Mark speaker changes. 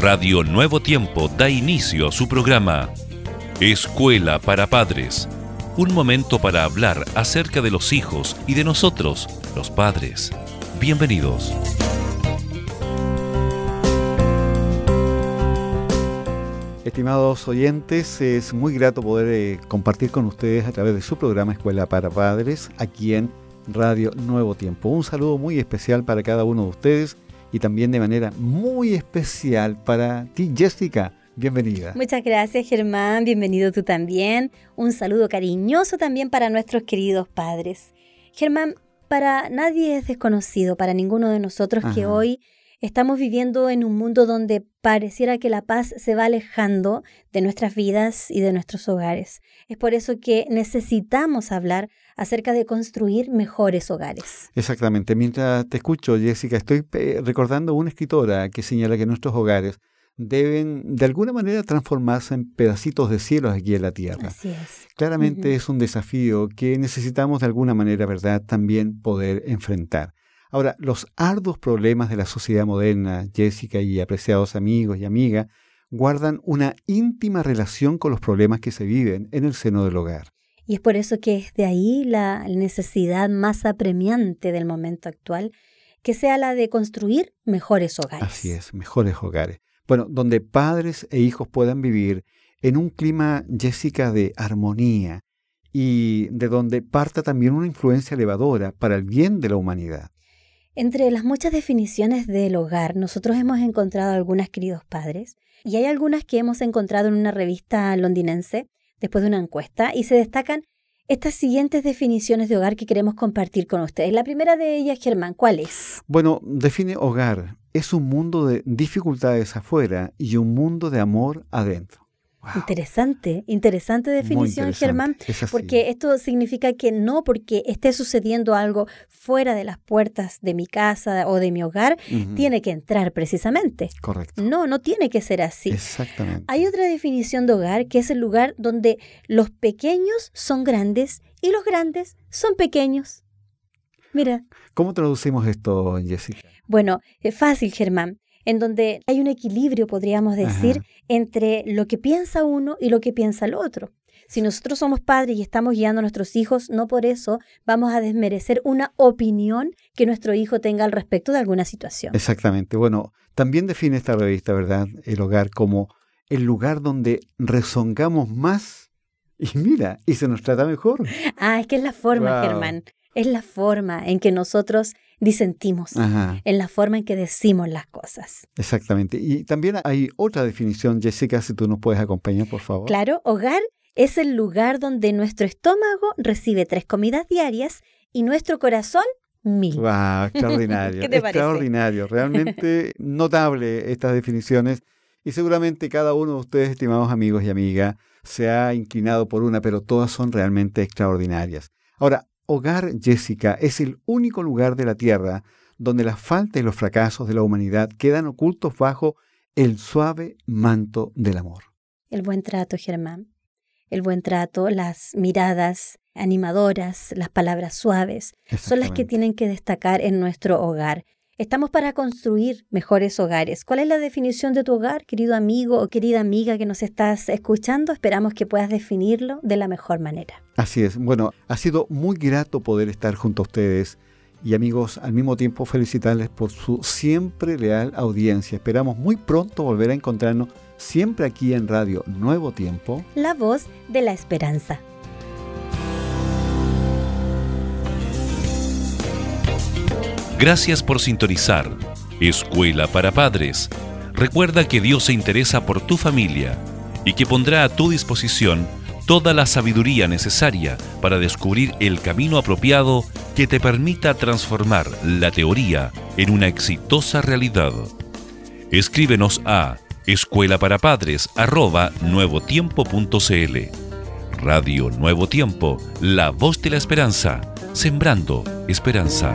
Speaker 1: Radio Nuevo Tiempo da inicio a su programa Escuela para Padres. Un momento para hablar acerca de los hijos y de nosotros, los padres. Bienvenidos.
Speaker 2: Estimados oyentes, es muy grato poder eh, compartir con ustedes a través de su programa Escuela para Padres aquí en Radio Nuevo Tiempo. Un saludo muy especial para cada uno de ustedes y también de manera muy especial para ti, Jessica. Bienvenida.
Speaker 3: Muchas gracias, Germán. Bienvenido tú también. Un saludo cariñoso también para nuestros queridos padres. Germán, para nadie es desconocido, para ninguno de nosotros, que hoy Estamos viviendo en un mundo donde pareciera que la paz se va alejando de nuestras vidas y de nuestros hogares. Es por eso que necesitamos hablar acerca de construir mejores hogares.
Speaker 2: Exactamente. Mientras te escucho, Jessica, estoy eh, recordando una escritora que señala que nuestros hogares deben de alguna manera transformarse en pedacitos de cielo aquí en la tierra.
Speaker 3: Así es.
Speaker 2: Claramente es un desafío que necesitamos de alguna manera, ¿verdad?, también poder enfrentar. Ahora, los arduos problemas de la sociedad moderna, Jessica y apreciados amigos y amigas, guardan una íntima relación con los problemas que se viven en el seno del hogar.
Speaker 3: Y es por eso que es de ahí la necesidad más apremiante del momento actual, que sea la de construir mejores hogares.
Speaker 2: Así es, mejores hogares. Bueno, donde padres e hijos puedan vivir en un clima, Jessica, de armonía y de donde parta también una influencia elevadora para el bien de la humanidad.
Speaker 3: Entre las muchas definiciones del hogar, nosotros hemos encontrado algunas, queridos padres, y hay algunas que hemos encontrado en una revista londinense después de una encuesta, y se destacan estas siguientes definiciones de hogar que queremos compartir con ustedes. La primera de ellas, Germán, ¿cuál es?
Speaker 2: Bueno, define hogar. Es un mundo de dificultades afuera y un mundo de amor adentro.
Speaker 3: Interesante, interesante definición, Germán, porque esto significa que no porque esté sucediendo algo fuera de las puertas de mi casa o de mi hogar, tiene que entrar precisamente.
Speaker 2: Correcto.
Speaker 3: No, no tiene que ser así.
Speaker 2: Exactamente.
Speaker 3: Hay otra definición de hogar que es el lugar donde los pequeños son grandes y los grandes son pequeños. Mira.
Speaker 2: ¿Cómo traducimos esto, Jessica?
Speaker 3: Bueno, es fácil, Germán en donde hay un equilibrio, podríamos decir, entre lo que piensa uno y lo que piensa el otro. Si nosotros somos padres y estamos guiando a nuestros hijos, no por eso vamos a desmerecer una opinión que nuestro hijo tenga al respecto de alguna situación.
Speaker 2: Exactamente. Bueno, también define esta revista, ¿verdad? El hogar como el lugar donde rezongamos más y mira, y se nos trata mejor.
Speaker 3: Ah, es que es la forma, Germán. Es la forma en que nosotros disentimos, en la forma en que decimos las cosas.
Speaker 2: Exactamente. Y también hay otra definición, Jessica, si tú nos puedes acompañar, por favor.
Speaker 3: Claro, hogar es el lugar donde nuestro estómago recibe tres comidas diarias y nuestro corazón mil.
Speaker 2: ¡Wow! Extraordinario.
Speaker 3: ¿Qué te
Speaker 2: extraordinario. Realmente notable estas definiciones. Y seguramente cada uno de ustedes, estimados amigos y amigas, se ha inclinado por una, pero todas son realmente extraordinarias. Ahora, Hogar, Jessica, es el único lugar de la Tierra donde las faltas y los fracasos de la humanidad quedan ocultos bajo el suave manto del amor.
Speaker 3: El buen trato, Germán. El buen trato, las miradas animadoras, las palabras suaves, son las que tienen que destacar en nuestro hogar. Estamos para construir mejores hogares. ¿Cuál es la definición de tu hogar, querido amigo o querida amiga que nos estás escuchando? Esperamos que puedas definirlo de la mejor manera.
Speaker 2: Así es. Bueno, ha sido muy grato poder estar junto a ustedes y amigos, al mismo tiempo felicitarles por su siempre leal audiencia. Esperamos muy pronto volver a encontrarnos siempre aquí en Radio Nuevo Tiempo.
Speaker 3: La voz de la esperanza.
Speaker 1: Gracias por sintonizar. Escuela para Padres. Recuerda que Dios se interesa por tu familia y que pondrá a tu disposición toda la sabiduría necesaria para descubrir el camino apropiado que te permita transformar la teoría en una exitosa realidad. Escríbenos a escuela para padres nuevotiempo.cl. Radio Nuevo Tiempo, la voz de la esperanza, sembrando esperanza.